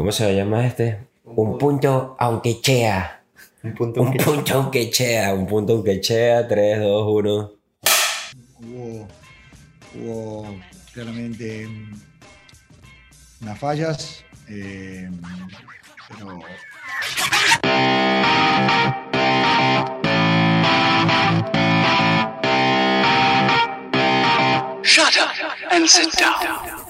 ¿Cómo se llama este? Un punto aunque chea. Un punto Un punto aunque chea. Un punto aunque chea. 3, 2, 1. Hubo, hubo claramente unas fallas, eh, pero Shut up and sit down.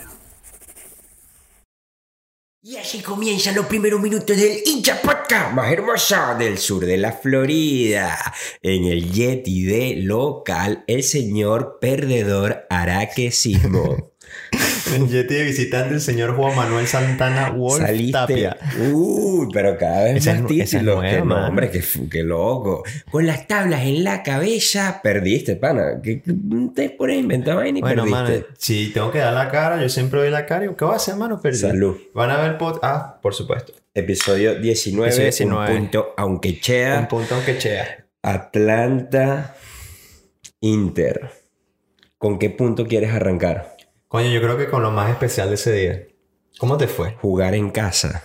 Y así comienzan los primeros minutos del hincha podcast más hermoso del sur de la Florida. En el Yeti de local, el señor perdedor Araque Sismo. En Yeti de visitante el señor Juan Manuel Santana Wolf Saliste. Tapia. Uy, pero cada vez Esa más es títulos. nueva, Qué loco. Con las tablas en la cabeza, perdiste, pana. ¿Qué, qué te pones a inventar vaina y Bueno, perdiste? mano, si tengo que dar la cara, yo siempre doy la cara. y ¿Qué voy a hacer, mano? Perdí. Salud. Van a ver pod... Ah, por supuesto. Episodio 19, Episodio 19. un punto, aunque chea. Un punto aunque chea. Atlanta Inter. ¿Con qué punto quieres arrancar? Coño, yo creo que con lo más especial de ese día. ¿Cómo te fue? Jugar en casa.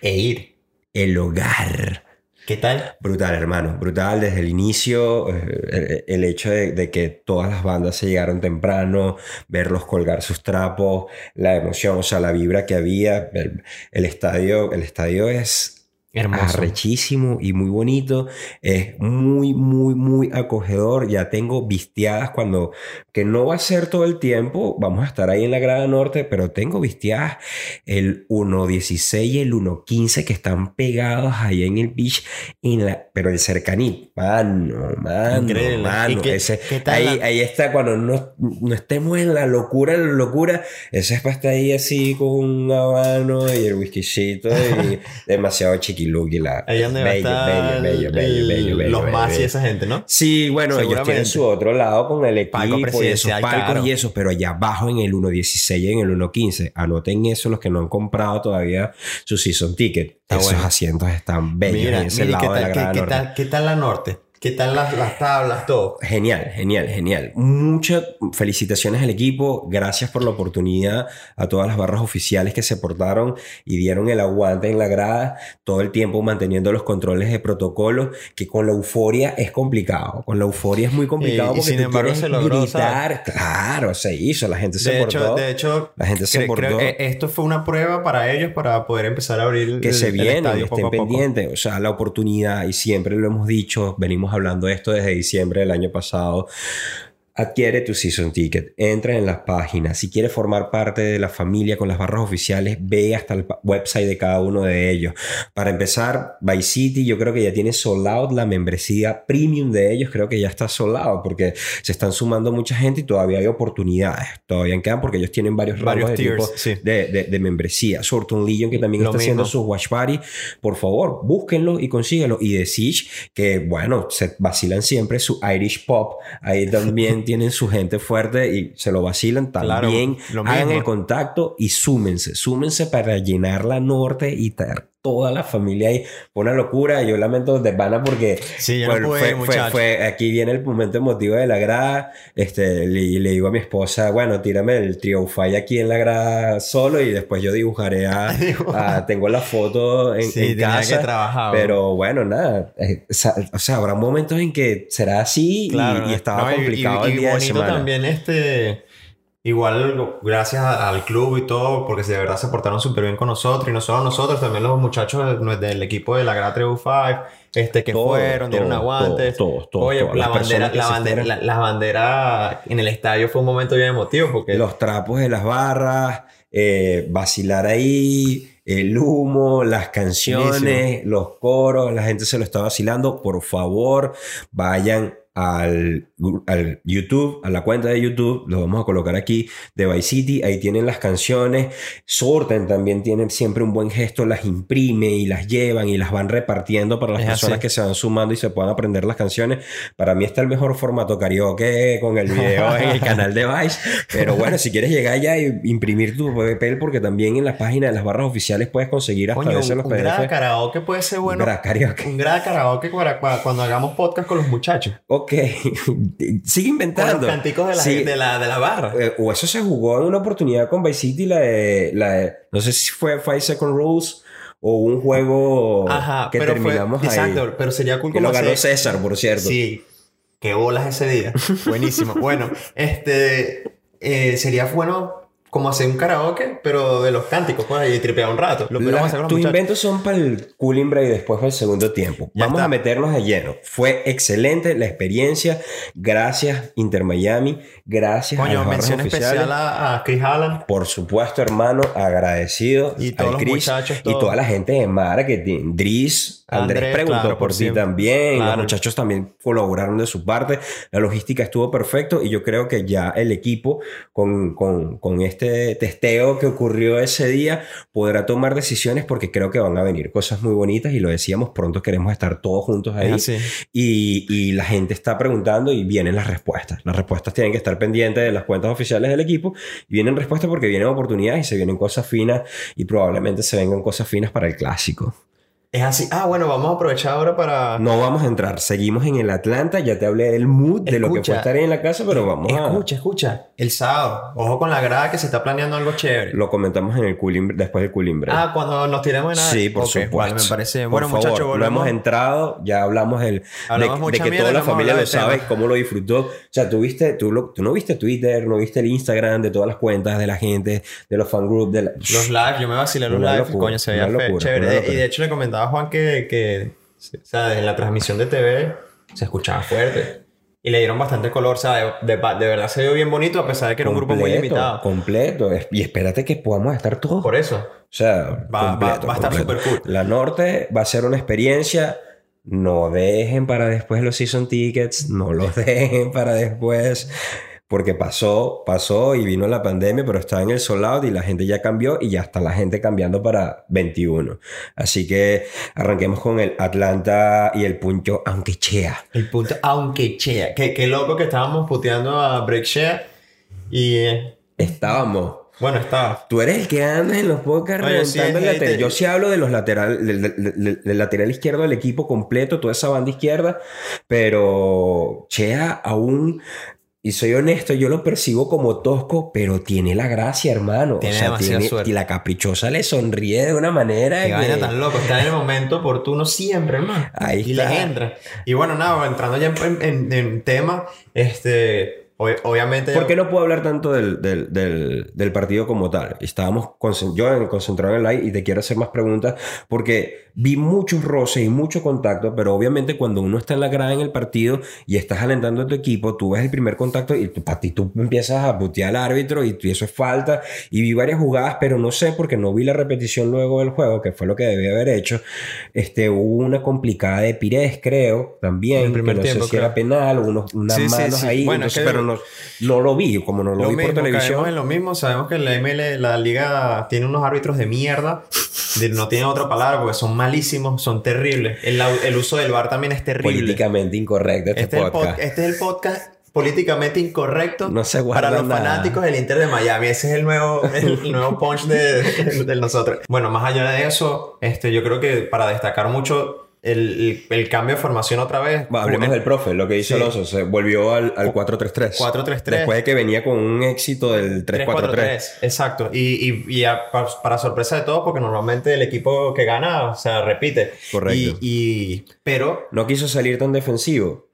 E ir. El hogar. ¿Qué tal? Brutal, hermano. Brutal desde el inicio. eh, El, el hecho de, de que todas las bandas se llegaron temprano, verlos colgar sus trapos, la emoción, o sea, la vibra que había. El, el estadio, el estadio es Hermoso. arrechísimo y muy bonito. Es muy, muy, muy acogedor. Ya tengo visteadas cuando, que no va a ser todo el tiempo, vamos a estar ahí en la grada norte, pero tengo visteadas el 1.16 y el 1.15 que están pegados ahí en el beach, en la, pero el cercaní. Mano, mano, Increíble. mano. ¿Y qué- ese- qué ahí, la- ahí está cuando no, no estemos en la locura, en la locura. Ese es para estar ahí así con un habano y el whiskycito y demasiado chiquiluki. La, Ahí donde va a bello, estar bello, bello, bello, el- bello, bello, los bello, más y esa gente, ¿no? Sí, bueno, ellos tienen su otro lado con el Palco equipo y esos palcos claro. y eso, pero allá abajo en el 1.16 y en el 1.15, anoten eso los que no han comprado todavía su season ticket. Está Esos bueno. asientos están bellos Mira, en ese mira, ¿qué lado de la qué, qué tal, qué tal la norte? ¿Qué tal las, las tablas, todo? Genial, genial, genial. Muchas felicitaciones al equipo. Gracias por la oportunidad a todas las barras oficiales que se portaron y dieron el aguante en la grada todo el tiempo manteniendo los controles de protocolo, que con la euforia es complicado. Con la euforia es muy complicado Y- y porque sin tú embargo se logró, gritar. Claro, se hizo. La gente se De hecho, portó. de hecho, La gente se cre- creo portó. que esto fue una prueba para ellos para poder empezar a abrir que el, se vienen, estén pendientes. O sea, la oportunidad, y siempre lo hemos dicho, venimos hablando de esto desde diciembre del año pasado. Adquiere tu season ticket, entra en las páginas. Si quieres formar parte de la familia con las barras oficiales, ve hasta el website de cada uno de ellos. Para empezar, Vice City, yo creo que ya tiene sold out la membresía premium de ellos. Creo que ya está sold out porque se están sumando mucha gente y todavía hay oportunidades. Todavía quedan porque ellos tienen varios, Varios rangos de tipo sí. de, de- de membresía. Sorton Legion, que también Lo está haciendo sus watch party. Por favor, búsquenlo y consíguenlo. Y de Siege, que bueno, se vacilan siempre su Irish Pop. Ahí también tienen su gente fuerte y se lo vacilan Claro, también. lo Hagan mismo. el contacto y súmense. Súmense para llenar la norte y toda la familia ahí. Fue una locura. Yo lamento de pana porque Sí, yo no fue, pude fue- fue- fue- aquí viene el momento emotivo de la grada. Este, le, le digo a mi esposa, bueno, tírame el Triofy aquí en la grada solo y después yo dibujaré a, a- tengo la foto en, Sí, en casa. que trabajar, pero bueno, nada. eh, o sea, habrá momentos en que será así y- Claro, y, estaba no, y- complicado y, el y día de bonito también este igual gracias al club y todo porque de verdad se portaron súper bien con nosotros y no solo nosotros también los muchachos del, del equipo de la Grada 5 este que Todos, fueron dieron todos, aguantes. todos, todos, oye la Las bandera la bandera la, la bandera en el estadio fue un momento bien emotivo porque Los trapos de las barras, eh, vacilar ahí, el humo, las canciones, los coros, la gente se lo está vacilando. Por favor, vayan al, al YouTube, a la cuenta de YouTube, lo vamos a colocar aquí, de Vice City, ahí tienen las canciones, Sorten también tiene siempre un buen gesto, las imprime y las llevan y las van repartiendo para las Es personas así. que se van sumando y se puedan aprender las canciones. Para mí está el mejor formato karaoke con el video en el canal de Vice, pero bueno, si quieres llegar allá y imprimir tu papel, porque también en las páginas de las barras oficiales puedes conseguir hasta coño, veces un, los un PDF. karaoke puede ser bueno Gra- karaoke. un karaoke para, para cuando hagamos podcast con los muchachos Ok, Ok. Sigue Con inventando. los canticos de la, Sí. de la, de la barra. Eh, o eso se jugó en una oportunidad con Vice City, la de, la de- no sé si fue Five Second Rules o un juego Ajá, que pero terminamos fue, ahí. Exacto, pero sería cool Que como lo ganó hacer- César, por cierto. Sí, qué bolas ese día. Buenísimo. bueno, este eh, sería bueno como hacer un karaoke, pero de los cánticos, pues, y tripear un rato. Lo los tus inventos son para el cooling break después del segundo tiempo. Ya Vamos está. a meternos de lleno. Fue excelente la experiencia. Gracias, Inter Miami. Gracias a Coño, las barras mención especial a, a Chris Allen. Por supuesto, hermano, agradecido Y todos los Chris muchachos, y toda la gente de marketing. Dries, Andrés, Andrés, preguntó claro, por ti siempre. también. Los Claro. muchachos también colaboraron de su parte. La logística estuvo perfecto y yo creo que ya el equipo con, con- con este testeo que ocurrió ese día podrá tomar decisiones porque creo que van a venir cosas muy bonitas y lo decíamos, pronto queremos estar todos juntos ahí. Y, y la gente está preguntando y vienen las respuestas. Las respuestas tienen que estar pendientes de las cuentas oficiales del equipo. Y vienen respuestas porque vienen oportunidades y se vienen cosas finas y probablemente se vengan cosas finas para el clásico. Es así. Ah, bueno, vamos a aprovechar ahora para... No vamos a entrar. Seguimos en el Atlanta. Ya te hablé del mood, de lo que fue estar en la casa, pero vamos a... Escucha, escucha. El sábado. Ojo con la grada que se está planeando algo chévere. Lo comentamos en el cooling, después del cooling. Ah, cuando nos tiremos en nada. Sí, por supuesto. Vale, me parece. Por Bueno, muchachos, no volvemos. hemos entrado, ya hablamos Hablamos de, que mierda, toda la no familia lo sabe, cómo lo disfrutó. O sea, tú viste, tú, lo- tú no viste Twitter, no viste el Instagram de todas las cuentas de la gente, de los fan groups, de la- Los live, yo me vacilé los live, locura, coño, se veía una fe- locura, chévere. Eh, locura. Y de hecho le comentaba a Juan que, que o sea, en la transmisión de TV se escuchaba fuerte. Y le dieron bastante color, o sea, de, de- de verdad se vio bien bonito a pesar de que era un grupo muy completo, limitado. Completo. Y espérate que podamos estar todos. Por eso. O sea, Va- completo, va- va a estar completo. súper cool. La Norte va a ser una experiencia. No dejen para después los season tickets. No los dejen para después. Porque pasó, pasó y vino la pandemia, pero está en el sold out y la gente ya cambió y ya está la gente cambiando para 21. Así que arranquemos con el Atlanta y el puncho, aunque chea. El punto, aunque chea. Qué, qué loco que estábamos puteando a Break Shea. Y eh, Estábamos. bueno, estaba. Tú eres el que andas en los podcasts Oye, sí, el lateral. Yo sí hablo de los lateral, del, del- del- del lateral izquierdo del equipo completo, toda esa banda izquierda, pero Chea aún, y soy honesto, yo lo percibo como tosco, pero tiene la gracia, hermano. Tiene o sea, demasiada tiene, suerte. y la caprichosa le sonríe de una manera que- vaina tan loco. Está en el momento oportuno siempre, hermano. Ahí y está. les entra. Y bueno, nada, entrando ya en, en- en tema, este, ob- obviamente. ¿Por qué no puedo hablar tanto del, del- del- del partido como tal? Estábamos yo en- concentrado en el live y te quiero hacer más preguntas porque vi muchos roces y mucho contacto, pero obviamente cuando uno está en la grada en el partido y estás alentando a tu equipo, tú ves el primer contacto y tú- para ti tú empiezas a putear al árbitro y, y eso es falta. Y vi varias jugadas, pero no sé porque no vi la repetición luego del juego, que fue lo que debía haber hecho. Este, hubo una complicada de Pires, creo, también. En el primer que no tiempo, sé si era creo. penal, unos, unas Sí, sí, manos sí. ahí, Bueno, es entonces, que- pero no, no lo vi, como no lo, Lo vi mismo, por televisión. en lo mismo. Sabemos que la ML, la liga, tiene unos árbitros de mierda. De- no tiene otra palabra porque son malísimos, son terribles. El, el uso del bar también es terrible. Políticamente incorrecto este, Este, es podcast. este es el podcast políticamente incorrecto No se para los nada. fanáticos del Inter de Miami. Ese es el nuevo, el nuevo punch de, de nosotros. Bueno, más allá de eso, este, yo creo que para destacar mucho el, el- el cambio de formación otra vez. Va, hablemos del profe, lo que hizo Sí. Alonso, se volvió al, al 4-3-3. 4-3-3. Después de que venía con un éxito del 3-4-3. 3-4-3, exacto. Y, y, y a- pa- para, sorpresa de todos, porque normalmente el equipo que gana, o sea, repite. Correcto. Y, y- pero No quiso salir tan defensivo.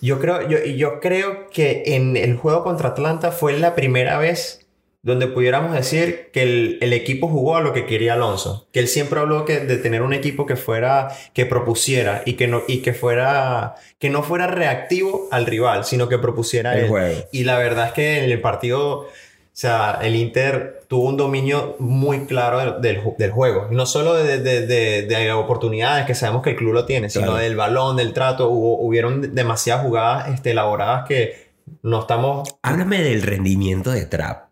yo creo, yo, yo creo que en el juego contra Atlanta fue la primera vez donde pudiéramos decir que el, el equipo jugó a lo que quería Alonso. Que él siempre habló que, de tener un equipo que fuera, que propusiera y que no, y que fuera, que no fuera reactivo al rival, sino que propusiera El él. juego. Y la verdad es que en el partido, o sea, el Inter tuvo un dominio muy claro del, del ju- del juego. No solo de, de- de- de oportunidades, que sabemos que el club lo tiene, sino Claro. del balón, del trato. Hubo, hubieron demasiadas jugadas este, elaboradas que no estamos... Háblame del rendimiento de Trap.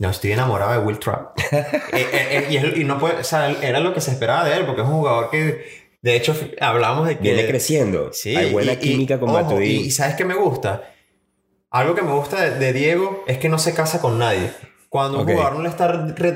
No, estoy enamorado de Will Trapp. Eh, eh, eh, y, él- y no puede, o sea, era lo que se esperaba de él, porque es un jugador que, de hecho, hablábamos de que... Viene creciendo. Sí, Hay buena y- y- química con ojo, Matuidi. Y, ¿sabes qué me gusta? Algo que me gusta de, de Diego es que no se casa con nadie. Cuando un Ok. jugador no le está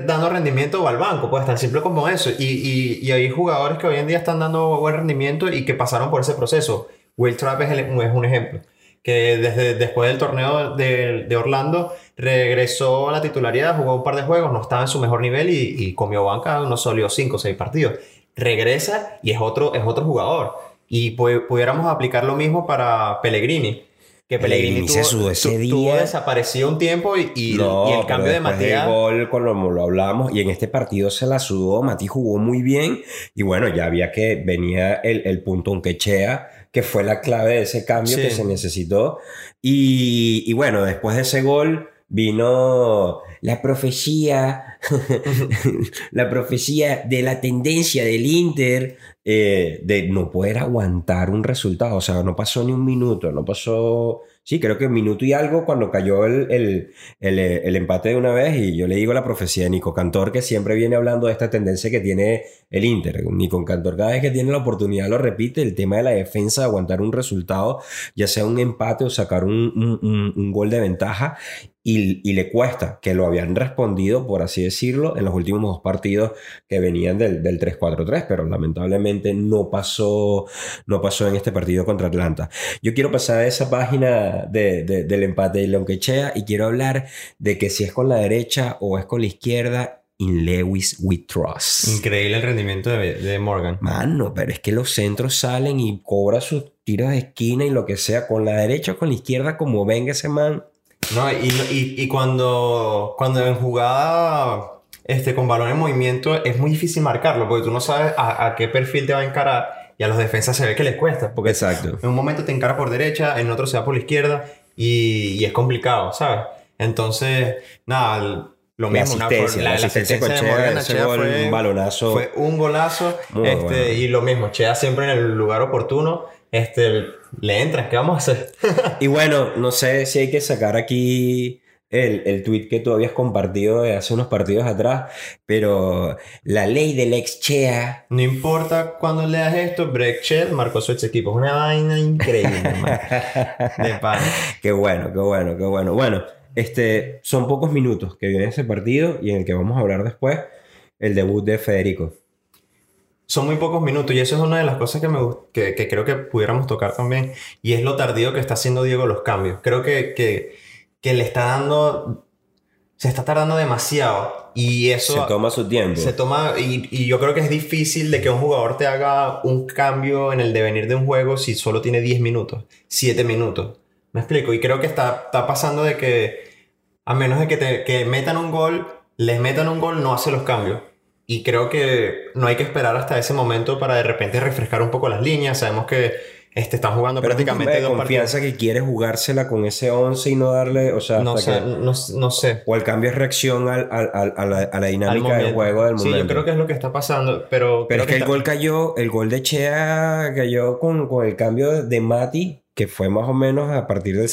dando rendimiento va al banco, pues tan simple como eso. Y, y, y hay jugadores que hoy en día están dando buen rendimiento y que pasaron por ese proceso. Will Trapp es, el- es un ejemplo. Que desde después del torneo de, de Orlando regresó a la titularidad, jugó un par de juegos, no estaba en su mejor nivel y, y comió banca unos sólidos 5 o 6 partidos. Regresa y es otro, es otro jugador. Y pu- pudiéramos aplicar lo mismo para Pellegrini. Que Pellegrini, Pellegrini se tuvo, sudó ese tu- día. tuvo desaparecido un tiempo y, y- No, y el cambio de Matías... gol, como lo hablamos, y en este partido se la sudó, Mati jugó muy bien, y bueno, ya había que venía el, el punto un quechea, que fue la clave de ese cambio Sí. que se necesitó. Y, y bueno, después de ese gol vino la profecía, la profecía de la tendencia del Inter eh, de no poder aguantar un resultado. O sea, no pasó ni un minuto, no pasó, sí, creo que un minuto y algo cuando cayó el, el, el, empate de una vez. Y yo le digo la profecía de Nico Cantor, que siempre viene hablando de esta tendencia que tiene el Inter. Nico Cantor, cada vez que tiene la oportunidad, lo repite: el tema de la defensa, de aguantar un resultado, ya sea un empate o sacar un, un gol de ventaja. Y, y, le cuesta, que lo habían respondido, por así decirlo, en los últimos dos partidos que venían del, del 3-4-3, pero lamentablemente no pasó, no pasó en este partido contra Atlanta. Yo quiero pasar a esa página de, de, del empate de Lonquechea y quiero hablar de que si es con la derecha o es con la izquierda, in Lewis we trust. Increíble el rendimiento de, de, Morgan. Mano, pero es que los centros salen y cobra sus tiros de esquina y lo que sea, con la derecha o con la izquierda, como venga ese man. No, y, y, y, cuando, cuando en jugada este, con balón en movimiento es muy difícil marcarlo porque tú no sabes a, a, qué perfil te va a encarar y a los defensas se ve que les cuesta. Porque Exacto. en un momento te encara por derecha, en otro se va por la izquierda y, y es complicado, ¿sabes? Entonces, nada, lo la mismo. Asistencia, una, la, la asistencia, con Chea, ese gol, fue un balonazo. Fue un golazo. Este, bueno. Y lo mismo, Chea siempre en el lugar oportuno. Este, le entras, ¿qué vamos a hacer? y bueno, no sé si hay que sacar aquí el, el tweet que tú habías compartido de hace unos partidos atrás, pero la ley del ex Chea. No importa cuando leas esto, Chet marcó su ex equipo. Es una vaina increíble, De pan. Qué bueno, qué bueno, qué bueno. Bueno, este, son pocos minutos que viene ese partido y en el que vamos a hablar después el debut de Federico son muy pocos minutos y eso es una de las cosas que, me, que, que, creo que pudiéramos tocar también y es lo tardío que está haciendo Diego los cambios. Creo que, que, que le está dando, se está tardando demasiado y eso... Se toma su tiempo. Se toma y, y, yo creo que es difícil de que un jugador te haga un cambio en el devenir de un juego si solo tiene 10 minutos, 7 minutos. ¿Me explico? Y creo que está, está pasando de que a menos de que, te, que metan un gol, les metan un gol, no hace los cambios. Y creo que no hay que esperar hasta ese momento para de repente refrescar un poco las líneas. Sabemos que este, están jugando Pero prácticamente dos confianza partidos. que quiere jugársela con ese 11 y no darle, o sea, no sé, que, no, no, sé. O el cambio es reacción al, al, al, a, la, a, la, dinámica del juego del momento. Sí, yo creo que es lo que está pasando, pero... Pero es que, que el está... gol cayó, el gol de Chea cayó con, con el cambio de Mati, que fue más o menos a partir del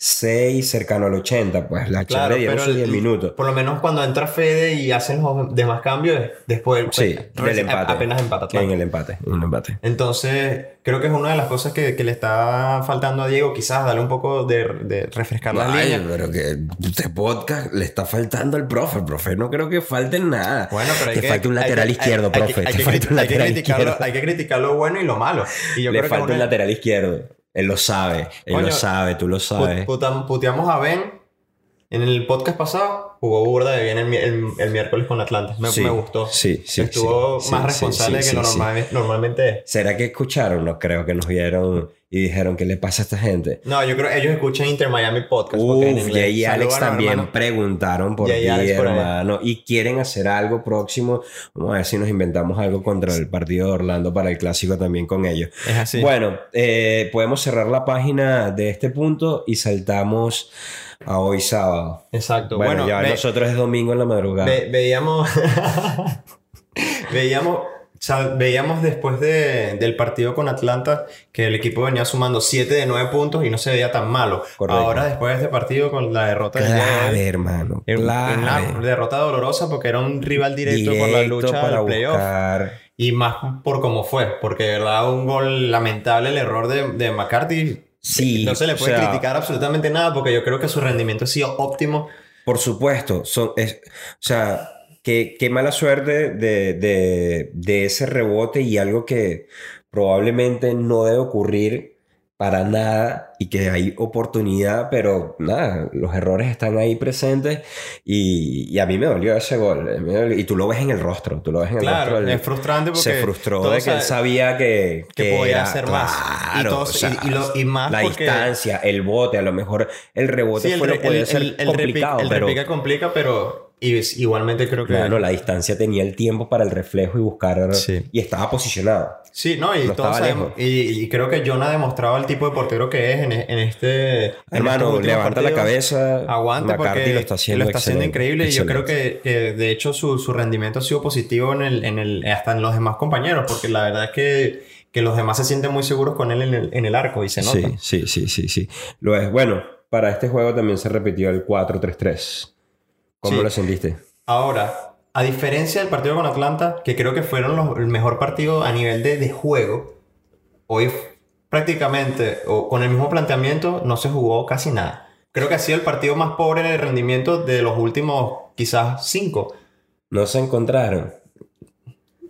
76, cercano al 80, pues la claro, dieron sus 10 minutos. Por lo menos cuando entra Fede y hacen los demás cambios, después sí, pues, del empate. apenas empata. En el empate, en el empate. Entonces, creo que es una de las cosas que, que le está faltando a Diego, quizás darle un poco de, de refrescar la línea. pero que este podcast le está faltando al profe. El profe no creo que falte nada. Bueno, pero hay Te que, falta un lateral hay, izquierdo, hay, profe. Hay, Te que, falta un lateral hay que izquierdo. Hay que criticar lo bueno y lo malo. Y yo le creo falta que un lateral izquierdo. Él lo sabe. Él Coño, lo sabe, tú lo sabes. Puta, puteamos a Ben. En el podcast pasado jugó burda de bien el, el, el miércoles con Atlanta. Me, sí, me, gustó. Sí, sí. Estuvo sí, más sí, responsable que normal, normalmente es. ¿Será que escucharon? No creo que nos vieron y dijeron qué le pasa a esta gente. No, yo creo que ellos escuchan Inter Miami Podcast. Uf, Jay y Alex también hermano. preguntaron por Jay ti, Alex por hermano. Y quieren hacer algo próximo. Vamos a ver si nos inventamos algo contra el partido de Orlando para el clásico también con ellos. Es así. Bueno, eh, podemos cerrar la página de este punto y saltamos a hoy sábado. Exacto. Bueno, bueno ya ve, nosotros es domingo en la madrugada. Ve, veíamos. veíamos. O sea, veíamos después de, del partido con Atlanta que el equipo venía sumando 7 de 9 puntos y no se veía tan malo. Correcto. Ahora, después de este partido con la derrota clave, de hermano. Clave. una derrota dolorosa porque era un rival directo, directo por la lucha para playoff. Buscar. Y más por cómo fue, porque de verdad un gol lamentable el error de, de McCarthy. Sí, no se le puede o sea, criticar absolutamente nada porque yo creo que su rendimiento ha sido óptimo. Por supuesto, son, es, o sea, qué, qué mala suerte de, de, de, ese rebote y algo que probablemente no debe ocurrir para nada y que hay oportunidad, pero nada, los errores están ahí presentes y, y a mí me dolió ese gol. dolió. Y tú lo ves en el rostro, tú lo ves en el Claro, rostro. es frustrante porque se frustró de que él sabía que, que podía era- hacer más. Y Claro, todos- o sea, y- lo- y más la porque- distancia, el bote, a lo mejor el rebote Sí, el, fue el- ser el- el complicado, pero complica, pero y igualmente creo que... claro, la distancia tenía el tiempo para el reflejo y buscar Sí. y estaba posicionado. Sí, no, y lejos. y, y creo que John ha demostrado el tipo de portero que es en, en este. en Hermano, últimos levanta la partidos. cabeza. Aguante McCarthy porque lo está haciendo excelente, increíble y yo creo excelente. que, que, de hecho su, su rendimiento ha sido positivo en el, en el, hasta en los demás compañeros porque la verdad es que, que los demás se sienten muy seguros con él en el, en el arco y se nota. Sí, sí, sí, sí, sí. Lo es. Bueno, para este juego también se repitió el 4-3-3. ¿Cómo Sí. lo sentiste? Ahora, a diferencia del partido con Atlanta, que creo que fueron los- el mejor partido a nivel de, de juego, hoy prácticamente, o con el mismo planteamiento, no se jugó casi nada. Creo que ha sido el partido más pobre en el rendimiento de los últimos quizás cinco. No se encontraron.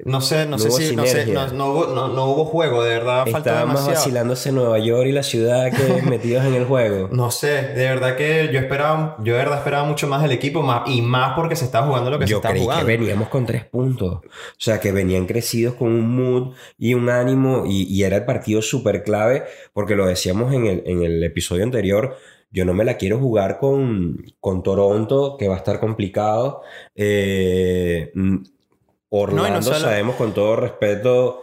No sé, no, No sé si no, sé, no, no hubo, no, no hubo juego, de verdad Estábamos demasiado. vacilándose Nueva York y la ciudad que metidos en el juego. No sé, de verdad que yo esperaba, yo de verdad esperaba mucho más del equipo más, y más porque se está jugando lo que Yo se está creí jugando. que veníamos con tres puntos. O sea, que venían crecidos con un mood y un ánimo. Y, y era el partido súper clave. Porque lo decíamos en el, en el episodio anterior. Yo no me la quiero jugar con, con Toronto, que va a estar complicado. Eh, Orlando, No, y no solo- sabemos con todo respeto,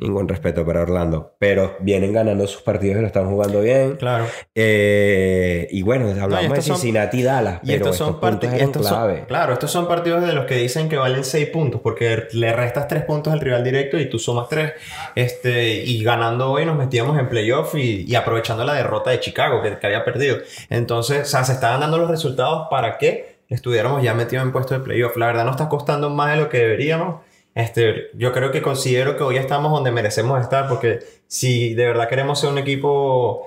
ningún respeto para Orlando, pero vienen ganando sus partidos y lo están jugando bien. Claro. Eh, y bueno, hablamos de Cincinnati y Dallas, Y pero estos son Estos son, clave. claro, estos son partidos de los que dicen que valen 6 puntos, porque le restas 3 puntos al rival directo y tú sumas 3. Este, y ganando hoy nos metíamos en playoff y, y aprovechando la derrota de Chicago que, que había perdido. Entonces, o sea, se estaban dando los resultados para que estuviéramos ya metidos en puesto de playoff. La verdad, nos está costando más de lo que deberíamos. Este, yo creo que considero que hoy estamos donde merecemos estar, porque si de verdad queremos ser un equipo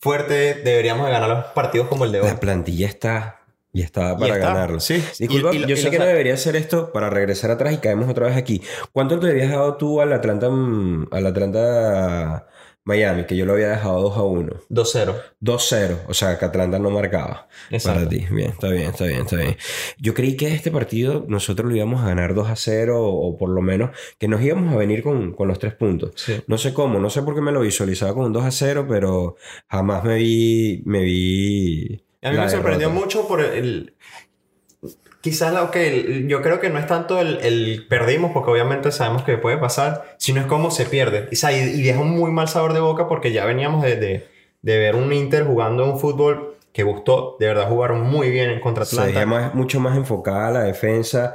fuerte, deberíamos de ganar los partidos como el de hoy. La plantilla está y estaba para está, ganarlo. sí. Disculpa, Y- y- yo y sé que no debería hacer esto para regresar atrás y caemos otra vez aquí. ¿Cuánto le habías dado tú al Atlanta, mm, al Atlanta Miami? Que yo lo había dejado 2 a 1. 2-0. 2-0, o sea que Atlanta no marcaba Exacto. para ti. Bien, está bien, está bien, está bien. Yo creí que este partido nosotros lo íbamos a ganar 2 a 0 o, por lo menos que nos íbamos a venir con, con los tres puntos. Sí. No sé cómo, no sé por qué me lo visualizaba con un 2 a 0, pero jamás me vi, me vi. A mí me sorprendió derrota. mucho por el... Quizás que el- yo creo que no es tanto el, el perdimos, porque obviamente sabemos que puede pasar, sino es cómo se pierde. Y, o sea, y- y deja un muy mal sabor de boca porque ya veníamos de, de, de ver un Inter jugando un fútbol que gustó. De verdad jugaron muy bien en contra Atlanta. veía más- mucho más enfocada la defensa,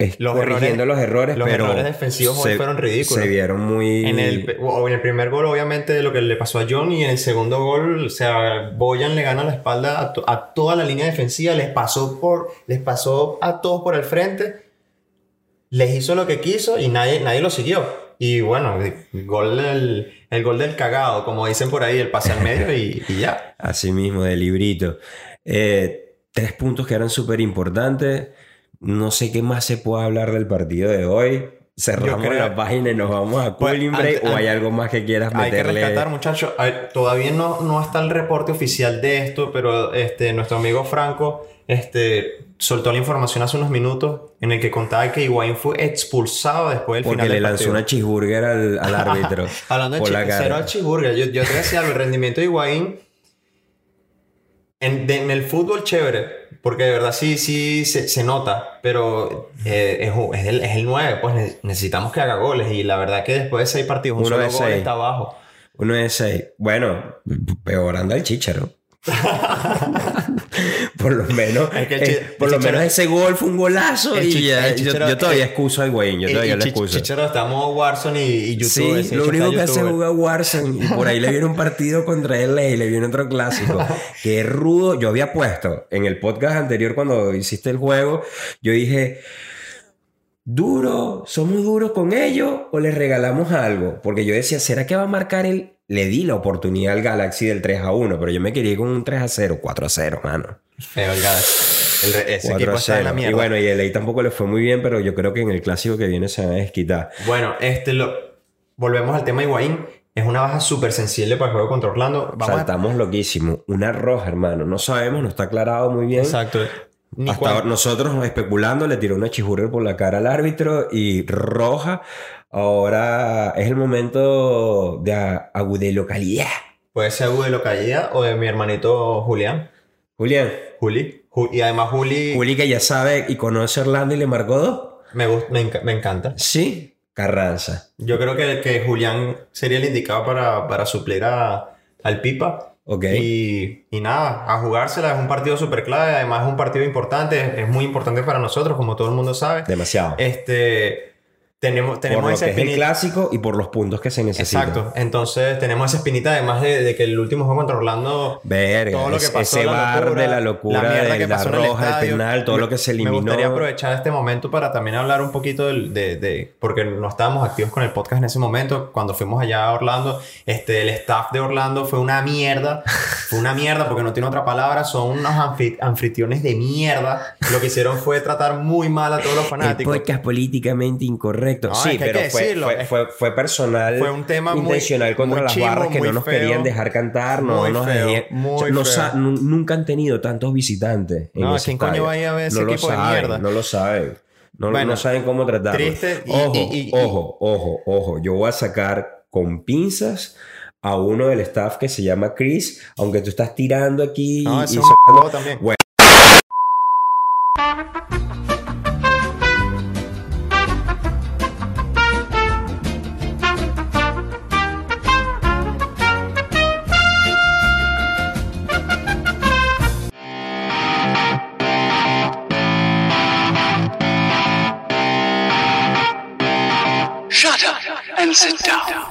es- Los corrigiendo errores- los errores, los pero errores defensivos hoy se- fueron ridículos. Se vieron muy... En el, o en el primer gol, obviamente, lo que le pasó a John, y en el segundo gol, o sea, Boyan le gana la espalda a, to- a toda la línea defensiva, les pasó, por, les pasó a todos por el frente, les hizo lo que quiso y nadie, nadie lo siguió. Y bueno, el gol del, el gol del cagado, como dicen por ahí, el pase al medio y, y ya. Así mismo, de librito. Eh, tres puntos que eran súper importantes. No sé qué más se puede hablar del partido de hoy. Cerramos creo- la página y nos vamos a Pues, cooling break. ¿O hay algo más que quieras Hay que meterle? rescatar, muchachos. Todavía no, no está el reporte oficial de esto, pero este, nuestro amigo Franco este, soltó la información hace unos minutos en el que contaba que Higuaín fue expulsado después del Porque final le del lanzó partido. una cheeseburger al, al árbitro. Hablando de cheeseburger. Yo, yo te decía, el rendimiento de Higuaín en, de- en el fútbol chévere, porque de verdad sí, sí se, se nota, pero eh, es, es el, es el 9, pues ne- necesitamos que haga goles y la verdad que después de seis partidos un Uno solo de gol seis. está abajo. Uno de seis. Bueno, peor anda el chicharo. por lo menos, Es que el eh, por el lo menos ese gol fue un golazo el y chi- ya, el yo, todavía el- excuso a Higuaín, yo todavía lo Chi- excuso. Chicharo estamos Warzone y, y YouTube. Sí, lo único que hace es jugar Warzone y por ahí le viene un partido contra LA y le viene otro clásico. que rudo. Yo había puesto en el podcast anterior cuando hiciste el juego, yo dije, duro, somos duros con ellos o les regalamos algo. Porque yo decía, ¿será que va a marcar el... Le di la oportunidad al Galaxy del 3 a 1, pero yo me quería ir con un 3 a 0, 4 a 0, mano. Feo el Galaxy. El re- ese 4 equipo a está en la 0. mierda. Y bueno, y el LA tampoco le fue muy bien, pero yo creo que en el clásico que viene se van a desquitar. Bueno, este lo... volvemos al tema Higuaín. Es una baja súper sensible para el juego contra Orlando. Vamos a- Saltamos loquísimo. Una roja, hermano. No sabemos, no está aclarado muy bien. Exacto. Ni Hasta nosotros especulando le tiró una chihurrer por la cara al árbitro y roja. Ahora es el momento de agudelo-calidad. Puede ser algo de localidad o de mi hermanito Julián. Julián, Juli. Ju- y además Juli, Juli que ya sabe y conoce a Orlando y le marcó dos. me, me, me encanta. Sí, Carranza. Yo creo que, que Julián sería el indicado para, para suplir a, al Pipa. Ok. Y, y nada, a jugársela es un partido súper clave, además es un partido importante, es muy importante para nosotros, como todo el mundo sabe. Demasiado. Este, tenemos, tenemos por lo esa que es el espinita. clásico y por los puntos que se necesitan. Exacto, entonces tenemos esa espinita además de, de que el último juego contra Orlando Verga, todo lo que pasó, ese la bar locura, de la locura, mierda de que la pasó en el roja, el penal, todo Me- lo que se eliminó. Me gustaría aprovechar este momento para también hablar un poquito del- de, de- porque no estábamos activos con el podcast en ese momento. Cuando fuimos allá a Orlando, este, el staff de Orlando fue una mierda. Fue una mierda porque no tiene otra palabra. Son unos anfi- anfitriones de mierda. Lo que hicieron fue tratar muy mal a todos los El fanáticos. podcast políticamente incorrecto. No, sí, es que hay pero que fue, fue, Es- fue, fue personal. Fue un tema muy- intencional contra muy las barras que no nos feo. querían dejar cantar. No, nos feo, muy no nunca han tenido tantos visitantes. en No, ese ¿quién coño estadio. va a ver ese no lo equipo de saben, mierda? No lo saben. No, Bueno, no saben cómo tratarlo. triste y- ojo, y- y- ojo, ojo, ojo. Yo voy a sacar con pinzas a uno del staff que se llama Chris, aunque tú estás tirando aquí No, y es un también. Bueno. Sit down.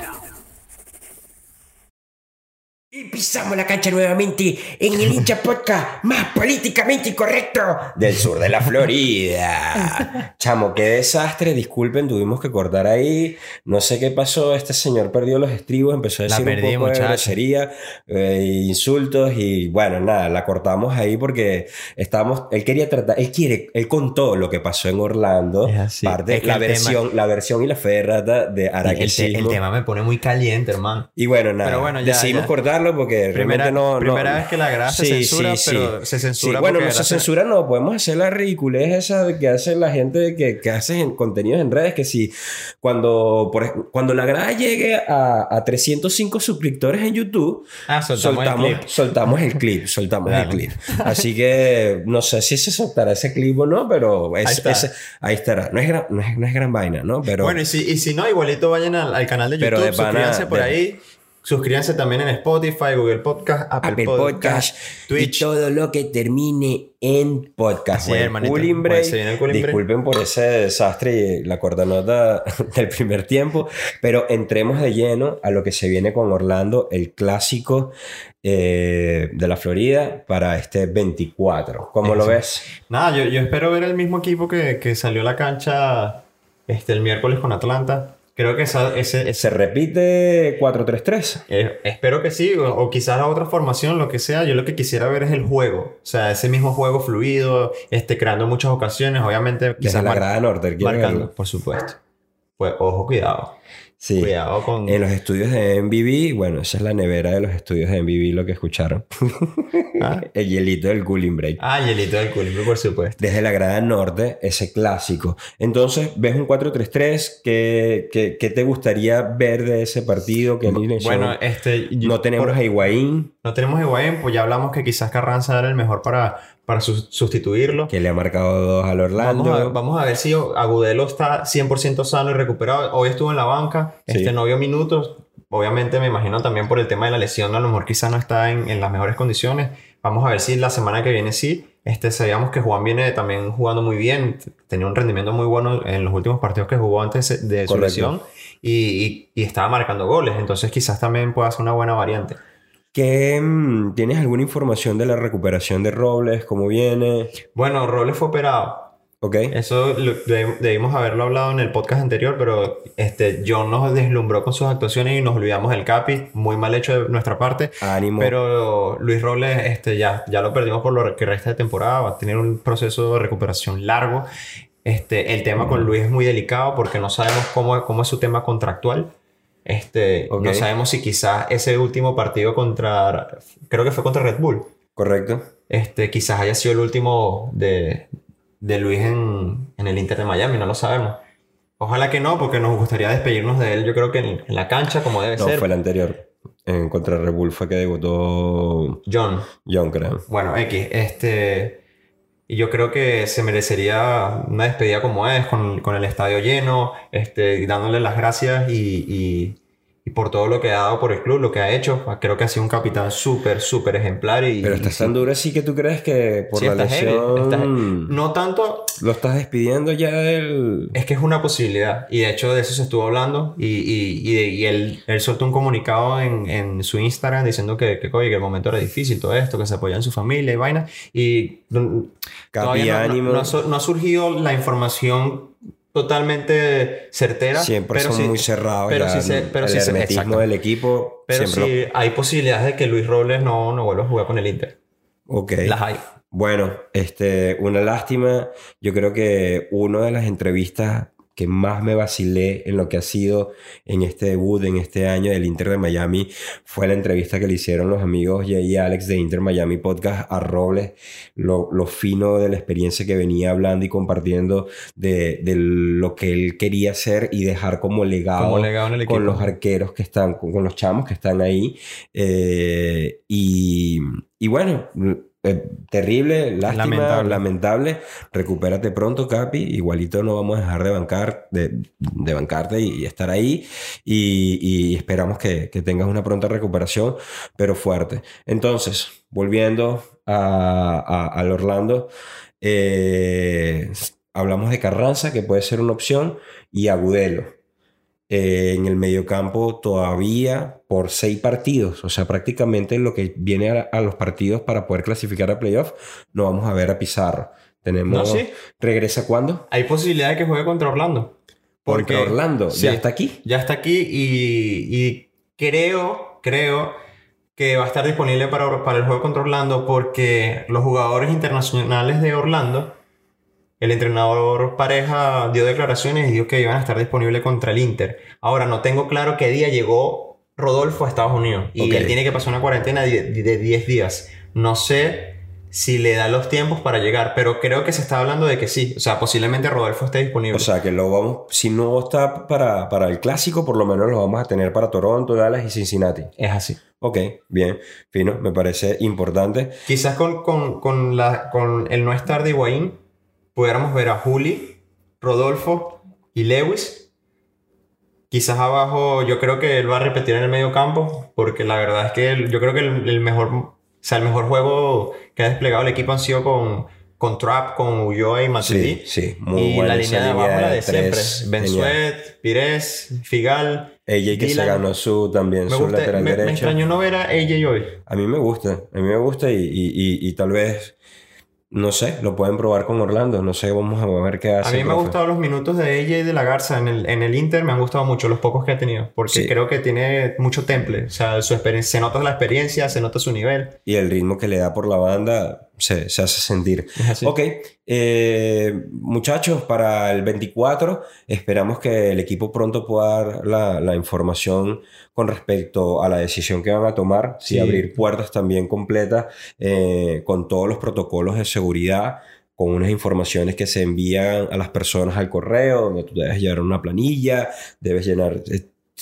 Pisamos la cancha nuevamente en el hincha podcast más políticamente incorrecto del sur de la Florida. Chamo, qué desastre. Disculpen, tuvimos que cortar ahí. No sé qué pasó. Este señor perdió los estribos, empezó a La decir perdí, un poco de grosería, eh, insultos y bueno, nada, la cortamos ahí porque estábamos. Él quería tratar, él quiere, él contó lo que pasó en Orlando. Es así. Parte, Es que la el tema- versión, la versión y la fe de rata de el, el tema me pone muy caliente, hermano. Y bueno, nada. Pero bueno, ya, decidimos ya. cortarlo porque Primera- realmente no. no- primera vez que la grasa se censura, pero se censura Sí, bueno, no se censura, no. Podemos hacer la ridiculez esa de que hace la gente que, que hace en contenidos en redes. Que si cuando, por, cuando la grada llegue a, a 305 suscriptores en YouTube, Ah, soltamos, soltamos, el clip. soltamos el clip. Soltamos el Claro. clip. Así que no sé si se soltará ese clip o no, pero es- Ahí está. ahí estará. No es, gran, no, es, no es gran vaina, ¿no? Pero. Bueno, y si, y si no, igualito vayan al, al canal de Pero YouTube, de pana- suscríbanse por de- ahí. Suscríbanse también en Spotify, Google Podcast, Apple, Apple Podcast, Podcast Twitch. y todo lo que termine en podcast. Bueno, hermanito. Cooling Break. se viene el Cooling Break. Disculpen por ese desastre y la cortanota del primer tiempo, pero entremos de lleno a lo que se viene con Orlando, el clásico eh, de la Florida para este 24. ¿Cómo lo ves? Nada, yo, yo espero ver el mismo equipo que, que salió a la cancha este, el miércoles con Atlanta. Creo que esa- ese, ese- ¿Se repite 4-3-3? eh, espero que sí, o, o quizás a otra formación, lo que sea. Yo lo que quisiera ver es el juego. O sea, ese mismo juego fluido, este, creando muchas ocasiones. Obviamente, Desde quizás la mar- grada norte, ¿quieres marcando, verlo? por supuesto. Pues ojo, cuidado. Sí. Cuidado con. En los estudios de MVB, bueno, esa es la nevera de los estudios de MVB, lo que escucharon. Ah. el hielito del cooling break. Ah, el hito del Cooling, por supuesto. Desde la grada norte, ese clásico. Entonces, ves un 4-3-3, ¿qué, qué, qué te gustaría ver de ese partido? ¿Qué? Bueno, este. yo- no tenemos por- a Higuaín, No tenemos a Higuaín, pues ya hablamos que quizás Carranza era el mejor para, para su- sustituirlo. que le ha marcado dos al Orlando. Vamos a, vamos a ver si Agudelo está 100% sano y recuperado. Hoy estuvo en la banca, Sí. este no vio minutos. Obviamente me imagino también por el tema de la lesión, a lo mejor quizás no está en, en las mejores condiciones. Vamos a ver si la semana que viene sí. Este, sabíamos que Juan viene también jugando muy bien, tenía un rendimiento muy bueno en los últimos partidos que jugó antes de su Correcto. lesión y, y- y estaba marcando goles, entonces quizás también pueda ser una buena variante. ¿Qué, mm, ¿Tienes alguna información de la recuperación de Robles? ¿Cómo viene? Bueno, Robles fue operado, ¿Ok? Eso lo- debimos haberlo hablado en el podcast anterior, pero este, John nos deslumbró con sus actuaciones y nos olvidamos del Capi. Muy mal hecho de nuestra parte. Ánimo. Pero Luis Robles este, ya, ya lo perdimos por lo que resta de temporada. Va a tener un proceso de recuperación largo. Este, el tema con Luis es muy delicado porque no sabemos cómo, cómo es su tema contractual. Este. No sabemos si quizás ese último partido contra, creo que fue contra Red Bull, ¿Correcto? este, quizás haya sido el último de, de Luis en, en el Inter de Miami, no lo sabemos. Ojalá que no, porque nos gustaría despedirnos de él, yo creo que en, en la cancha, como debe No, ser. fue el anterior. En contra Red Bull fue que debutó John, John, creo. bueno, X, este... Y yo creo que se merecería una despedida como es, con, con el estadio lleno, este, dándole las gracias y, y- y por todo lo que ha dado por el club, lo que ha hecho. Creo que ha sido un capitán súper, súper ejemplar. Y, Pero estás sí. tan duro así que tú crees que por Sí, la está heavy, lesión heavy. No tanto, lo estás despidiendo ya del... es que es una posibilidad. Y de hecho de eso se estuvo hablando. Y, y, y, y él, él soltó un comunicado en, en su Instagram diciendo que, que, oye, que el momento era difícil, todo esto, que se apoya en su familia y vaina. Y Capi, no, no- no ha, no ha surgido la información totalmente certera. Siempre pero son muy cerrados pero sí se- pero el hermetismo exacto. del equipo Pero sí hay posibilidades de que Luis Robles no, no vuelva a jugar con el Inter. Ok. Las hay. Bueno, este, una lástima. Yo creo que una de las entrevistas que más me vacilé en lo que ha sido en este debut, en este año del Inter de Miami, fue la entrevista que le hicieron los amigos Jay y Alex de Inter Miami Podcast a Robles, lo, lo fino de la experiencia que venía hablando y compartiendo de, de lo que él quería hacer y dejar como legado, Como legado en el equipo. con los arqueros que están, con, con los chamos que están ahí. Eh, y, y bueno, eh, terrible, lástima, Lamentable. lamentable. Recupérate pronto, Capi. Igualito no vamos a dejar de bancar, de, de bancarte y, y estar ahí. Y, y esperamos que, que tengas una pronta recuperación, pero fuerte. Entonces, volviendo a, a- al Orlando, eh, hablamos de Carranza, que puede ser una opción, y Agudelo. Eh, en el mediocampo todavía por seis partidos, o sea, prácticamente lo que viene a, a los partidos para poder clasificar a playoff, no vamos a ver a Pizarro. Tenemos. No, sí. ¿Regresa cuándo? Hay posibilidad de que juegue contra Orlando. Porque Contra Orlando. sí. ¿Ya está aquí? Ya está aquí y, y creo, creo que va a estar disponible para, para el juego contra Orlando porque los jugadores internacionales de Orlando, el entrenador pareja dio declaraciones y dijo que iban a estar disponibles contra el Inter. Ahora, no tengo claro qué día llegó Rodolfo a Estados Unidos y Ok. él tiene que pasar una cuarentena de de 10 días. No sé si le da los tiempos para llegar, pero creo que se está hablando de que sí. O sea, posiblemente Rodolfo esté disponible. O sea, que lo vamos, si no está para, para el clásico, por lo menos lo vamos a tener para Toronto, Dallas y Cincinnati. es así. Ok, bien, fino, me parece importante. Quizás con, con, con, la, con el no estar de Higuaín pudiéramos ver a Juli, Rodolfo y Lewis. Quizás abajo yo creo que él va a repetir en el medio campo porque la verdad es que él- yo creo que el, el mejor, o sea, el mejor juego que ha desplegado el equipo han sido con, con Trap, con Ulloa y Matuidi. Sí, sí, muy y buena la línea de abajo la de siempre. Bensuet, Pires, Figal. AJ que se ganó su también Me, su gusta, lateral me, me derecho. extrañó no ver a AJ hoy. A mí me gusta, a mí me gusta y, y, y, y tal vez, no sé, lo pueden probar con Orlando, no sé, vamos a ver qué hace. A mí me han gustado los minutos de ella y de la Garza en el, en el Inter, me han gustado mucho los pocos que ha tenido, porque Sí. creo que tiene mucho temple, o sea, su experiencia, se nota la experiencia, se nota su nivel. Y el ritmo que le da por la banda se, se hace sentir. Así. Ok, eh, muchachos, para el 24 esperamos que el equipo pronto pueda dar la, la información con respecto a la decisión que van a tomar, si Sí. abrir puertas también completas eh, con todos los protocolos de seguridad, con unas informaciones que se envían a las personas al correo, donde tú debes llenar una planilla, debes llenar...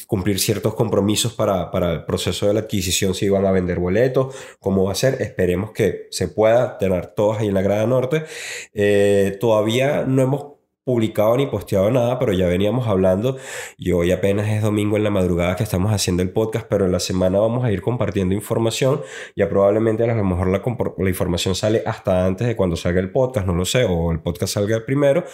cumplir ciertos compromisos para, para el proceso de la adquisición si van a vender boletos, cómo va a ser. Esperemos que se pueda tener todos ahí en la grada norte. Eh, todavía no hemos publicado ni posteado nada, pero ya veníamos hablando y hoy apenas es domingo en la madrugada que estamos haciendo el podcast, pero en la semana vamos a ir compartiendo información. Ya probablemente a lo mejor la, información sale hasta antes de cuando salga el podcast, no lo sé, o el podcast salga primero,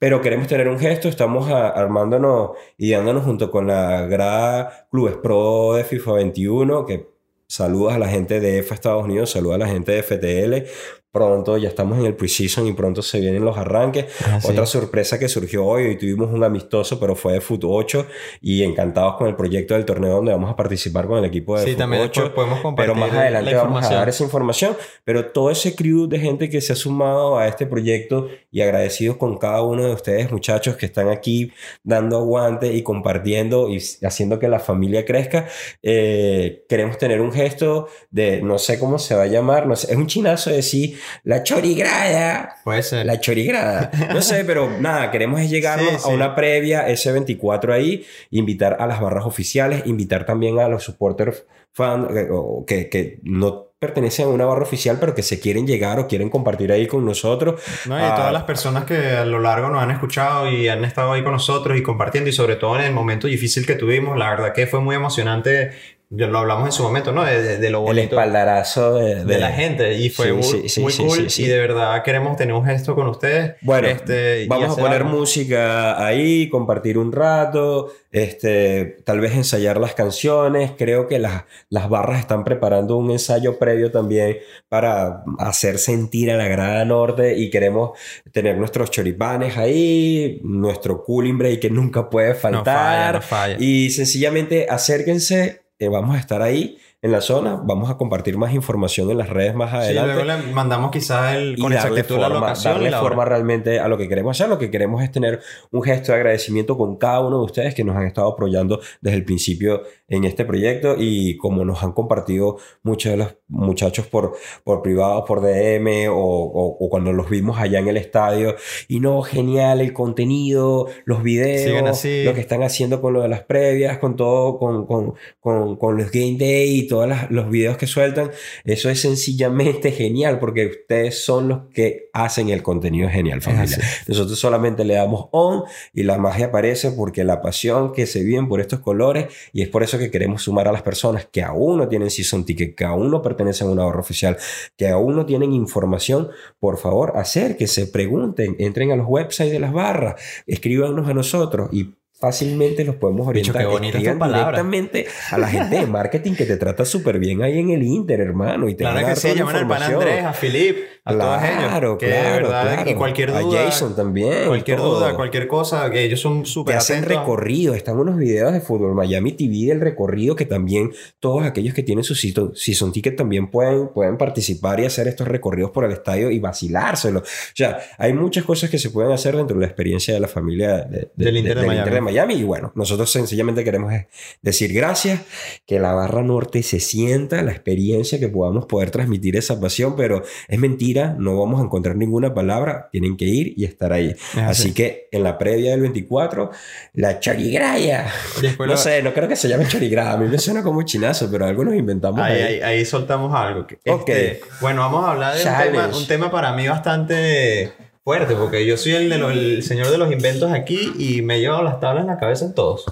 pero queremos tener un gesto, estamos a- armándonos y dándonos junto con la grada Clubes Pro de FIFA 21, que saludos a la gente de EFA Estados Unidos, saludos a la gente de FTL, pronto, ya estamos en el preseason y pronto se vienen los arranques. Ah, sí. Otra sorpresa que surgió hoy, hoy tuvimos un amistoso, pero fue de Foot 8 y encantados con el proyecto del torneo donde vamos a participar con el equipo de Sí, Foot también 8. después podemos compartir Pero más la adelante vamos a dar esa información. Pero todo ese crew de gente que se ha sumado a este proyecto y agradecidos con cada uno de ustedes, muchachos, que están aquí dando aguante y compartiendo y haciendo que la familia crezca. Eh, queremos tener un gesto de, no sé cómo se va a llamar, no sé, es un chinazo decir la chorigrada. Puede ser. La chorigrada. No sé, pero nada, queremos es llegarnos Sí, a una previa S24 ahí, invitar a las barras oficiales, invitar también a los supporters fan eh, que, que no pertenecen a una barra oficial, pero que se quieren llegar o quieren compartir ahí con nosotros. No, y Ah, todas las personas que a lo largo nos han escuchado y han estado ahí con nosotros y compartiendo y sobre todo en el momento difícil que tuvimos, la verdad que fue muy emocionante, lo hablamos en su momento, ¿no? De, de- de lo el bonito espaldarazo de, de la gente y fue Sí, muy, sí, sí, muy cool y de verdad queremos tener un gesto con ustedes. Bueno, Este, Vamos a poner algo. música ahí, compartir un rato, este, tal vez ensayar las canciones. Creo que las, las barras están preparando un ensayo previo también para hacer sentir a la Grada Norte y queremos tener nuestros choripanes ahí, nuestro cooling break que nunca puede No faltar. falla, no falla. Y sencillamente acérquense, eh, vamos a estar ahí en la zona, vamos a compartir más información en las redes más Sí, adelante luego le mandamos quizás el, y con darle exactitud la forma, locación darle y la forma realmente a lo que queremos hacer. Lo que queremos es tener un gesto de agradecimiento con cada uno de ustedes que nos han estado apoyando desde el principio en este proyecto y como nos han compartido muchos de los muchachos por, por privado, por DM o, o- o cuando los vimos allá en el estadio. Y no, genial el contenido, los videos, lo que están haciendo con lo de las previas, con todo, con, con, con, con los game day y todos los videos que sueltan. Eso es sencillamente genial porque ustedes son los que hacen el contenido genial, familia. Nosotros solamente le damos on y la magia aparece porque la pasión que se viven por estos colores y es por eso que queremos sumar a las personas que aún no tienen season ticket, que aún no pertenecen a una ahorro oficial, que aún no tienen información, por favor, acérquense, pregunten, entren a los websites de las barras, escríbanos a nosotros y fácilmente los podemos Bicho, orientar. qué tu palabra. directamente a la gente de marketing que te trata súper bien ahí en el Inter, hermano. Y te van Claro a que sí, llaman al pan. Andrés, a Filip, a todos ellos. Claro, que de claro, verdad, claro. Y cualquier A duda. Jason también, Cualquier todo. duda, cualquier cosa, que ellos son súper Te hacen atentos. recorrido, están unos videos de Fútbol Miami TV del recorrido que también todos aquellos que tienen su season, season ticket también pueden, pueden participar y hacer estos recorridos por el estadio y vacilárselo. O sea, hay muchas cosas que se pueden hacer dentro de la experiencia de la familia de- de- Del Inter de Miami. Inter de Miami. Y bueno, nosotros sencillamente queremos es decir gracias, que la barra norte se sienta, la experiencia, que podamos poder transmitir esa pasión, pero es mentira, no vamos a encontrar ninguna palabra, tienen que ir y estar ahí. así. Así que en la previa del 24, la chorigraya. Después no lo- sé, no creo que se llame chorigraya. A mí me suena como chinazo, pero algo nos inventamos Ahí, ahí. ahí, ahí soltamos algo. este, bueno, vamos a hablar de un tema, un tema para mí bastante fuerte, porque yo soy el, de los- el señor de los inventos aquí y me he llevado las tablas en la cabeza en todos.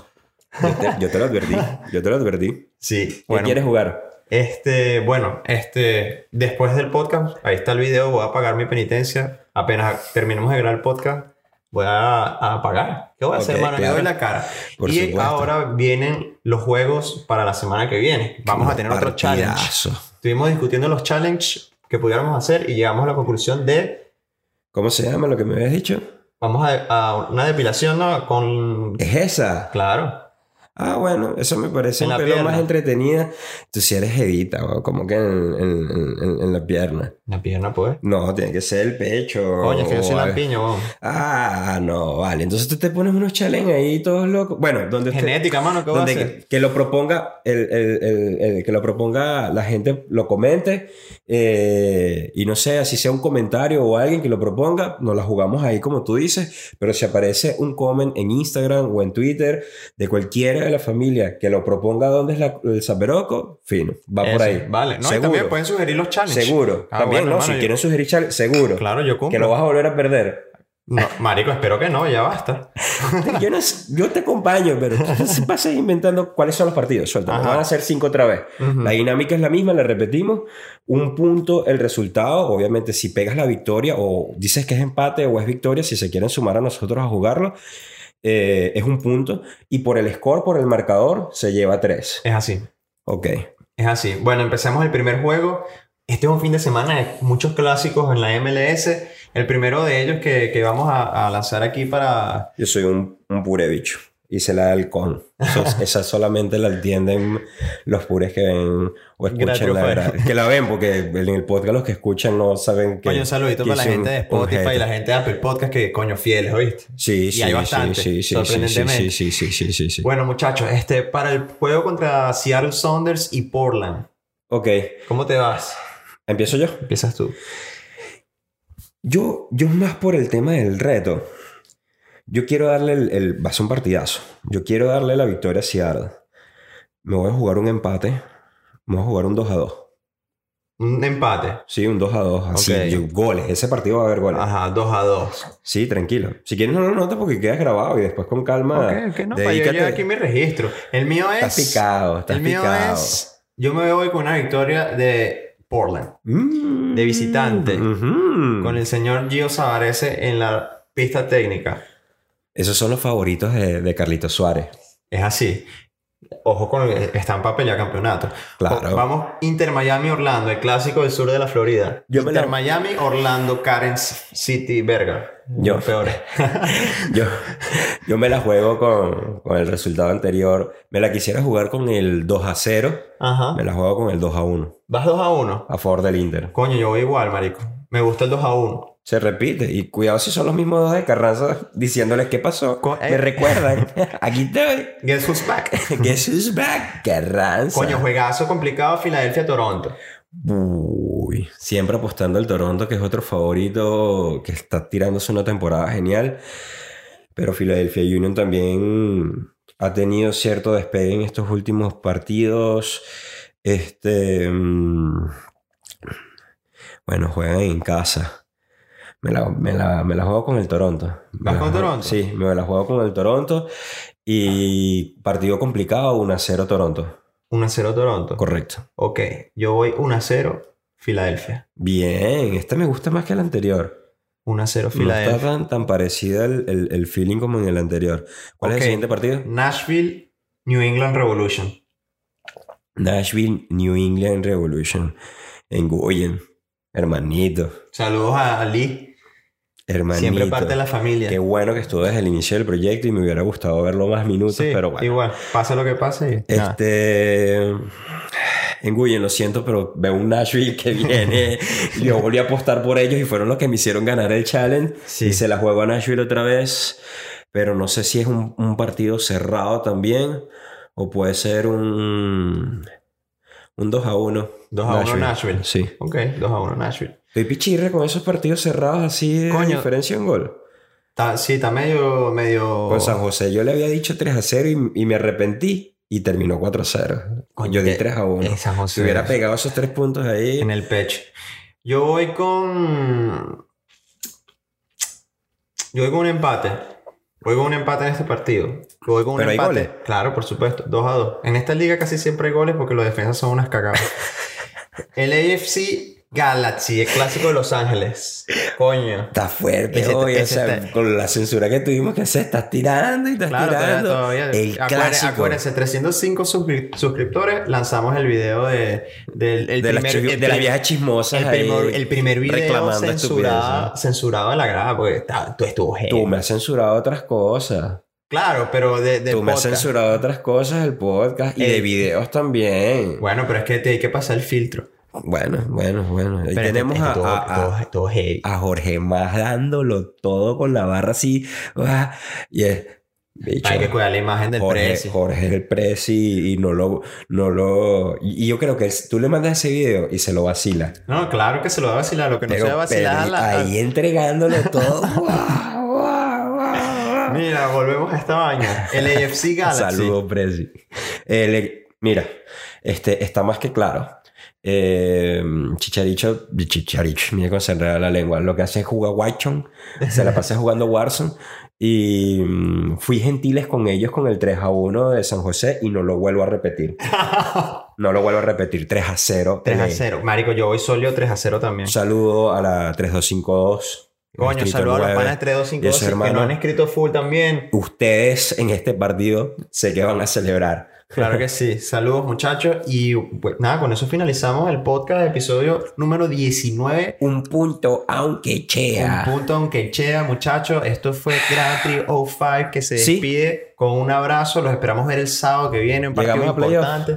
Yo, te, yo te lo advertí. Yo te lo advertí. Sí, ¿Qué bueno. quieres jugar? Este, bueno, este, después del podcast, ahí está el video, voy a pagar mi penitencia. Apenas terminemos de grabar el podcast, voy a, a pagar. ¿Qué voy a hacer, Ok, mano? Claro. doy la cara. Por y supuesto. ahora vienen los juegos para la semana que viene. Vamos a tener otro challenge. Partidazo. Estuvimos discutiendo los challenges que pudiéramos hacer y llegamos a la conclusión de ¿Cómo se llama lo que me habías dicho? vamos a, a una depilación ¿no? con... Es esa. Claro. Ah, bueno, eso me parece En un pelo pierna. más entretenida. Tú si eres evita, ¿no? como que en, en- en- en la pierna. La pierna, pues. No, tiene que ser el pecho. Coño, es que yo soy lampiño, weón. Ah, no, vale. Entonces tú te pones unos challenges ahí todos locos. Bueno, donde Genética, mano, ¿qué voy a donde hacer? que, que lo proponga el, el- el- el- que lo proponga la gente lo comente eh, y no sé si sea un comentario o alguien que lo proponga nos la jugamos ahí como tú dices pero si aparece un comment en Instagram o en Twitter de cualquiera de la familia que lo proponga dónde es la- el saberoco fino va por Eso, ahí Vale. No, y seguro también pueden sugerir los challenges. seguro Ah, también bueno, no hermano, si yo- quieren sugerir challenge, seguro Claro, yo que cumplo. lo vas a volver a perder No, marico, espero que no, ya basta. yo, no, yo te acompaño, pero pases inventando cuáles son los partidos. Suelta, van a ser cinco otra vez. Ujú. La dinámica es la misma, la repetimos. Un punto, el resultado. Obviamente, si pegas la victoria o dices que es empate o es victoria, si se quieren sumar a nosotros a jugarlo, eh, es un punto. Y por el score, por el marcador, se lleva tres. Es así. Ok. Es así. Bueno, empecemos el primer juego. este es un fin de semana de muchos clásicos en la MLS. El primero de ellos que, que vamos a, a lanzar aquí para... Yo soy un, un pure bicho. Y se la da el con. Esa solamente la entienden los pures que ven o escuchan la verdad. Que la ven, porque en el podcast los que escuchan no saben que. Coño, un saludito para la gente de Spotify y la gente de Apple Podcast que, coño, fieles, ¿oíste? Sí, Y sí, hay bastante, sí, sí, sorprendentemente. sí, sí, sí, sí, sí. Bueno, muchachos, este, para el juego contra Seattle Saunders y Portland, Ok, ¿cómo te vas? empiezo yo. Empiezas tú. Yo, yo más por el tema del reto. Yo quiero darle el, el- Va a ser un partidazo. Yo quiero darle la victoria a Seattle. Me voy a jugar un empate. Me voy a jugar un 2 a 2. Un empate. Sí, un 2 a 2. Así, Ok. yo- goles. Ese partido va a haber goles. Ajá, 2 a 2. Sí, tranquilo. Si quieres no lo notes porque quedas grabado y después con calma. Ok, ok, no, para yo dedícate. llevar aquí mi registro. El mío es... Estás picado, estás el mío picado. es... Yo me voy con una victoria de Portland. Mm, de visitante. ujú. Con el señor Gio Savarese en la pista técnica. Esos son los favoritos de, de Carlitos Suárez. Es así. Ojo con están para pelear campeonato. Claro. O- Vamos Inter Miami Orlando, el clásico del sur de la Florida. Yo Inter la- Miami Orlando Karen City Berger. Yo. Peores. Yo, yo me la juego con, con el resultado anterior. Me la quisiera jugar con el 2 a 0. Ajá. Me la juego con el 2 a 1. Vas 2 a 1. A favor del Inter. Coño, yo voy igual, marico. Me gusta el 2 a 1. Se repite. Y cuidado si son los mismos dos de Carranza diciéndoles qué pasó. Co- Me eh. recuerdan. Aquí estoy. Guess who's back? Guess who's back? Carranza. Coño, juegazo complicado Filadelfia-Toronto. Uy, siempre apostando al Toronto, que es otro favorito que está tirándose una temporada genial. Pero Philadelphia Union también ha tenido cierto despegue en estos últimos partidos. Este. mm, bueno, juegan en casa. Me la, me la- me la juego con el Toronto. Me ¿Vas la con juego- Toronto? Sí, me la juego con el Toronto. Y partido complicado, 1-0 Toronto. 1 a 0 Toronto. Correcto. Ok, yo voy 1 a 0 Filadelfia. Bien, esta me gusta más que la anterior. 1 a 0 No está Filadelfia. tan, tan parecida el, el- el feeling como en el anterior. ¿Cuál es el siguiente partido? Nashville, New England Revolution. Nashville New England Revolution. En Guyen. Hermanito. Saludos a Lee. Hermanito. Siempre parte de la familia. Qué bueno que estuvo desde el inicio del proyecto y me hubiera gustado verlo más minutos, Sí, pero bueno. igual. Pase lo que pase. y. Este. En Guyen, lo siento, pero veo un Nashville que viene. yo volví a apostar por ellos y fueron los que me hicieron ganar el challenge. Sí. Y se la juego a Nashville otra vez. Pero no sé si es un, un partido cerrado también. O puede ser un. Un 2 a 1. 2 a 1 Nashville. Sí. Ok, 2 a 1 Nashville. Estoy pichirre con esos partidos cerrados así de Coño. diferencia en gol. Sí, está medio... medio... Con San José yo le había dicho 3 a 0 y, y me arrepentí. Y terminó 4 a 0. Coño, yo di que- 3 a 1. en San José. Si hubiera pegado esos 3 puntos ahí. En el pecho. Yo voy con... Yo voy con un empate. Voy con un empate en este partido. Voy con un Pero hay empate. goles. Claro, por supuesto. 2 a 2. En esta liga casi siempre hay goles porque los defensas son unas cagadas. el AFC Galaxy, el clásico de Los Ángeles. Coño. Está fuerte hoy, o ese sea, está- con la censura que tuvimos que hacer, estás tirando y estás Claro, todavía, tirando. todavía. El Acuérdense- clásico. Acuérdense, 305 suscri- suscriptores, lanzamos el video de, del el de, las primer- chi- el de las prim- viejas chismosas. el primer, el primer video reclamando censurado, censurado de la grada, porque está- tú estuvo heavy. Tú me has censurado otras cosas. Claro, pero de, de Tú me has censurado otras cosas del podcast y de videos también. Bueno, pero es que te hay que pasar el filtro. Bueno, bueno, bueno. Pero tenemos a, todo, a- a- todo- todo heavy. a Jorge más dándolo todo con la barra así. Y es. bicho, hay que cuidar la imagen del Jorge, precio. Jorge el presi y no lo, no lo. Y yo creo que tú le mandas ese video y se lo vacila. No, claro que se lo va a vacilar. Lo que no se va a vacilar la- ahí entregándolo todo. Mira, volvemos a esta vaina. El AFC Galaxy. Saludos, Presi. El- mira, este, está más que claro. Eh, Chicharicho, Chicharicho, mira cómo se enreda la lengua. Lo que hace es jugar Watchon, se la pasa jugando Warzone. Y mm, fui gentiles con ellos con el 3 a 1 de San José y no lo vuelvo a repetir. No lo vuelvo a repetir. 3 a 0. 3 a Eh, 0. Marico, yo voy sólido 3 a 0 también. Saludo a la 3252. Coño, saludos a los 9. panas de Y eso, 3252 que no han escrito full también. Ustedes en este partido sé que van a celebrar. Claro que sí. Saludos, muchachos. Y pues, nada, con eso finalizamos el podcast, episodio número 19. Un punto, aunque chea. Un punto, aunque chea, muchachos. Esto fue Grand Prix 05 que se Sí. despide con un abrazo. Los esperamos ver el sábado que viene. Un partido Llegamos importante.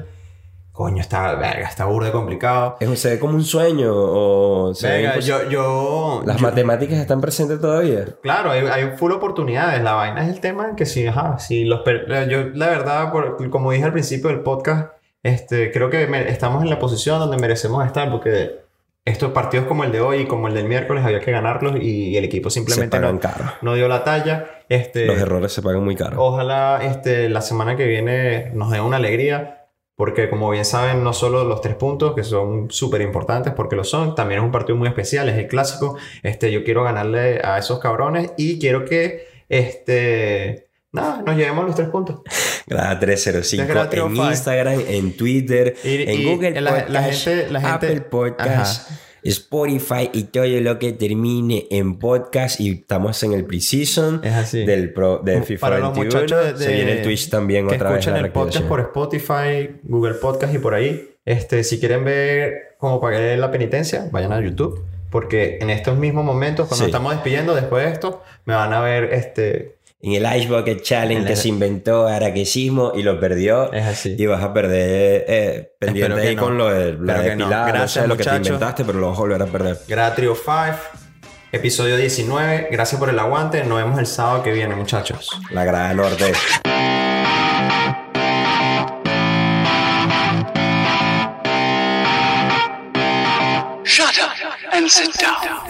Coño, está, verga, está burda complicado. Es ¿Se ve como un sueño o se ve Venga, impos- yo, yo, Las yo- matemáticas están presentes todavía? Claro, hay, hay full oportunidades. La vaina es el tema que si, ajá, si los... per- Yo, la verdad, por- como dije al principio del podcast, este, creo que me- estamos en la posición donde merecemos estar porque estos partidos como el de hoy y como el del miércoles había que ganarlos y, el equipo simplemente no, caro. no dio la talla. Este, Los errores se pagan muy caro. Ojalá este, la semana que viene nos dé una alegría, porque como bien saben, no solo los tres puntos, que son súper importantes porque lo son, también es un partido muy especial, es el clásico. Este, yo quiero ganarle a esos cabrones y quiero que este, nada, nos llevemos los tres puntos. Grada 305 Grada en 305. Instagram, en Twitter, Y- en y Google la- Podcast, la gente- la gente- Apple Podcast, Spotify y todo lo que termine en podcast. Y estamos en el pre-season del, pro, del FIFA Para los 21. muchachos de- Se viene el Twitch también que otra vez. escuchen la el podcast por Spotify, Google Podcast y por ahí. Este, si quieren ver cómo pagué la penitencia, vayan a YouTube. Porque en estos mismos momentos, cuando Sí. estamos despidiendo después de esto, me van a ver este. En el Ice Bucket Challenge En que se inventó Araquesismo y lo perdió. Es así. Y vas a perder eh, pendiente ahí no. con lo de la que no. Gracias, lo que te inventaste, pero lo vas a volver a perder. Gratrio 5, episodio 19. Gracias por el aguante. Nos vemos el sábado que viene, muchachos. La grada norte. Shut up and sit down.